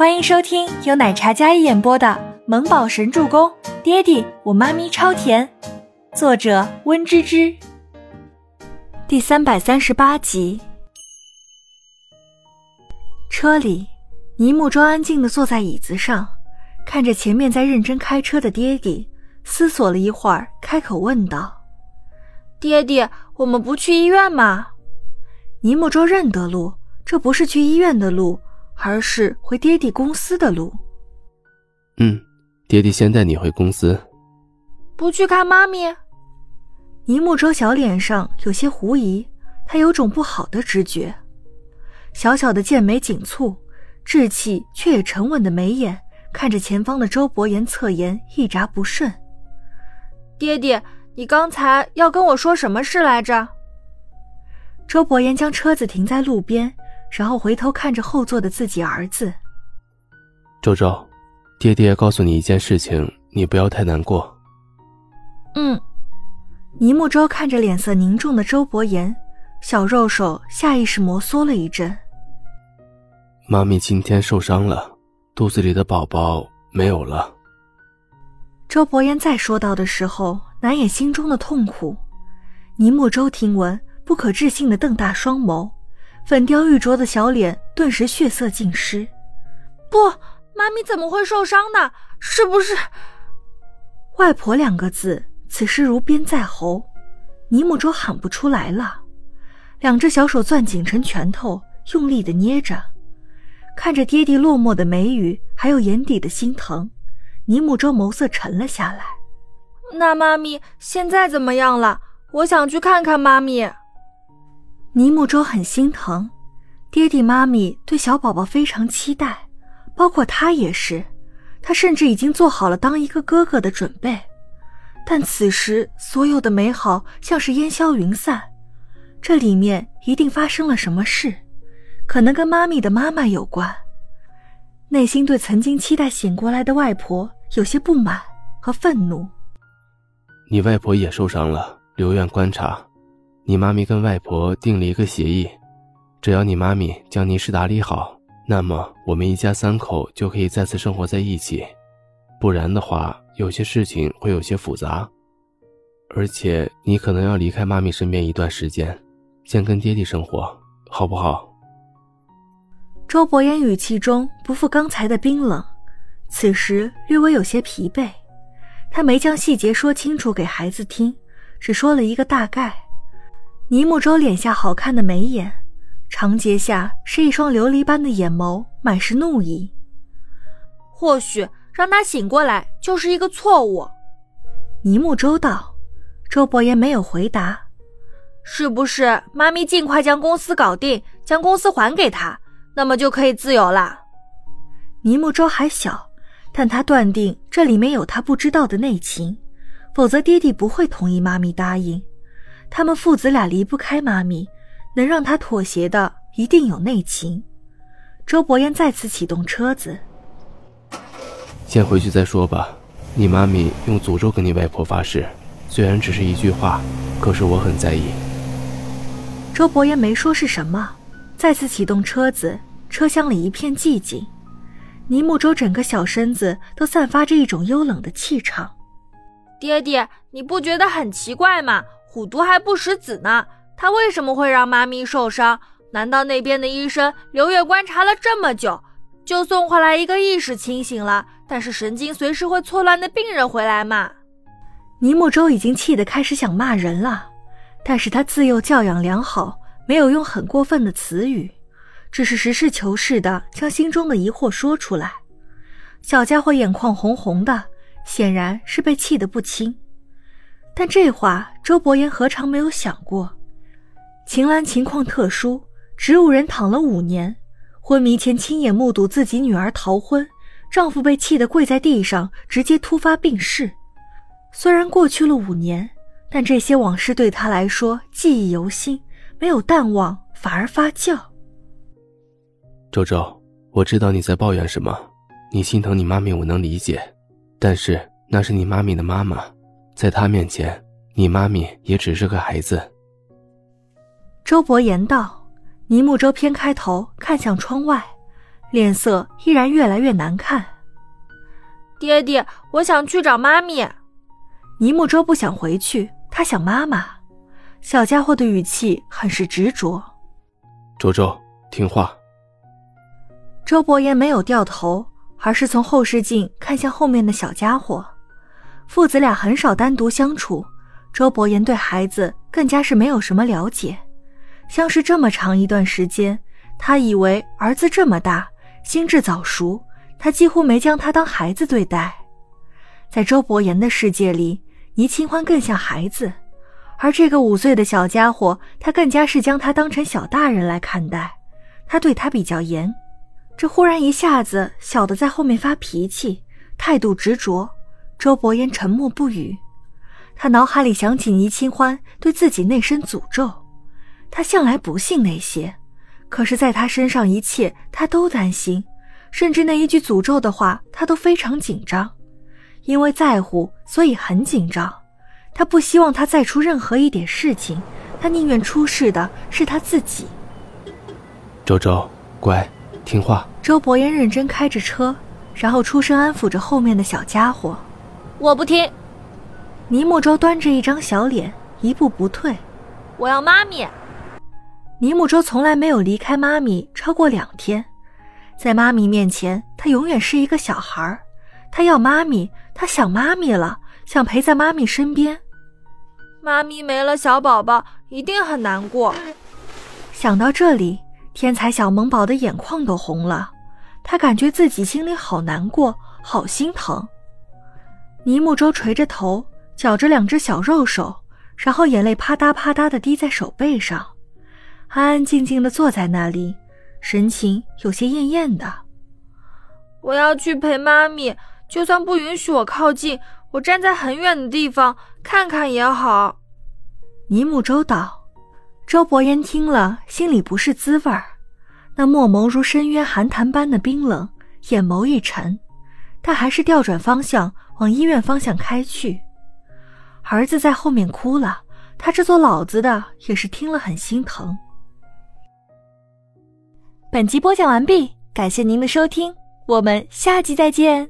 欢迎收听由奶茶嘉一演播的《萌宝神助攻》，爹地我妈咪超甜，作者温芝芝。第三百三十八集。车里，尼木舟安静的坐在椅子上，看着前面在认真开车的爹地，思索了一会儿，开口问道：“爹地，我们不去医院吗？”尼木舟认得路，这不是去医院的路。而是回爹地公司的路。嗯，爹地先带你回公司。不去看妈咪？倪木舟小脸上有些狐疑，他有种不好的直觉。小小的剑眉紧蹙，稚气却也沉稳的眉眼看着前方的周伯言，侧颜一眨不顺。爹地，你刚才要跟我说什么事来着？周伯言将车子停在路边。然后回头看着后座的自己儿子，周周，爹爹告诉你一件事情，你不要太难过。嗯，倪木舟看着脸色凝重的周伯言，小肉手下意识摩挲了一阵。妈咪今天受伤了，肚子里的宝宝没有了。周伯言再说到的时候，难掩心中的痛苦。倪木舟听闻，不可置信的瞪大双眸。粉雕玉琢的小脸顿时血色尽失。不，妈咪怎么会受伤呢？是不是？外婆两个字此时如鞭在喉，尼木舟喊不出来了。两只小手攥紧成拳头，用力的捏着。看着爹地落寞的眉宇，还有眼底的心疼，尼木舟眸色沉了下来。那妈咪现在怎么样了？我想去看看妈咪。尼木舟很心疼，爹地妈咪对小宝宝非常期待，包括他也是，他甚至已经做好了当一个哥哥的准备。但此时所有的美好像是烟消云散，这里面一定发生了什么事，可能跟妈咪的妈妈有关。内心对曾经期待醒过来的外婆有些不满和愤怒。你外婆也受伤了，留院观察。你妈咪跟外婆订了一个协议，只要你妈咪将泥石打理好，那么我们一家三口就可以再次生活在一起。不然的话，有些事情会有些复杂，而且你可能要离开妈咪身边一段时间，先跟爹地生活，好不好？周伯言语气中不复刚才的冰冷，此时略微有些疲惫。他没将细节说清楚给孩子听，只说了一个大概。倪木舟脸下好看的眉眼，长睫下是一双琉璃般的眼眸，满是怒意。或许让他醒过来就是一个错误。倪木舟道。周伯言没有回答。是不是妈咪尽快将公司搞定，将公司还给他，那么就可以自由了？倪木舟还小，但他断定这里面有他不知道的内情，否则爹地不会同意妈咪答应。他们父子俩离不开妈咪，能让他妥协的一定有内情。周伯言再次启动车子，先回去再说吧。你妈咪用诅咒跟你外婆发誓，虽然只是一句话，可是我很在意。周伯言没说是什么，再次启动车子，车厢里一片寂静。倪木舟整个小身子都散发着一种幽冷的气场。爹爹，你不觉得很奇怪吗？虎毒还不食子呢，他为什么会让妈咪受伤？难道那边的医生留院观察了这么久，就送回来一个意识清醒了，但是神经随时会错乱的病人回来吗？尼木舟已经气得开始想骂人了，但是他自幼教养良好，没有用很过分的词语，只是实事求是的将心中的疑惑说出来。小家伙眼眶红红的，显然是被气得不轻。但这话，周伯言何尝没有想过？秦岚情况特殊，植物人躺了五年，昏迷前亲眼目睹自己女儿逃婚，丈夫被气得跪在地上，直接突发病逝。虽然过去了五年，但这些往事对他来说记忆犹新，没有淡忘，反而发酵。周周，我知道你在抱怨什么，你心疼你妈咪，我能理解，但是那是你妈咪的妈妈。在她面前，你妈咪也只是个孩子。周伯言道。倪木舟偏开头看向窗外，脸色依然越来越难看。爹爹，我想去找妈咪。倪木舟不想回去，他想妈妈。小家伙的语气很是执着。周周，听话。周伯言没有掉头，而是从后视镜看向后面的小家伙。父子俩很少单独相处，周伯言对孩子更加是没有什么了解。相识这么长一段时间，他以为儿子这么大，心智早熟，他几乎没将他当孩子对待。在周伯言的世界里。倪清欢更像孩子，而这个五岁的小家伙，他更加是将他当成小大人来看待。他对他比较严，这忽然一下子，小的在后面发脾气，态度执着。周伯言沉默不语，他脑海里想起倪清欢对自己那声诅咒，他向来不信那些，可是在他身上一切他都担心，甚至那一句诅咒的话，他都非常紧张。因为在乎，所以很紧张。他不希望他再出任何一点事情，他宁愿出事的是他自己。周周，乖，听话。周伯言认真开着车，然后出声安抚着后面的小家伙。我不听。倪木舟端着一张小脸，一步不退。我要妈咪。倪木舟从来没有离开妈咪超过两天，在妈咪面前，他永远是一个小孩儿。他要妈咪，他想妈咪了，想陪在妈咪身边。妈咪没了小宝宝，一定很难过。想到这里，天才小萌宝的眼眶都红了，他感觉自己心里好难过，好心疼。倪木舟垂着头，绞着两只小肉手，然后眼泪啪嗒啪嗒的滴在手背上，安安静静的坐在那里，神情有些艳艳的。我要去陪妈咪。就算不允许我靠近，我站在很远的地方看看也好。尼木周道。周伯言听了，心里不是滋味儿，那墨眸如深渊寒潭般的冰冷，眼眸一沉，但还是调转方向往医院方向开去。儿子在后面哭了，他这做老子的也是听了很心疼。本集播讲完毕，感谢您的收听，我们下集再见。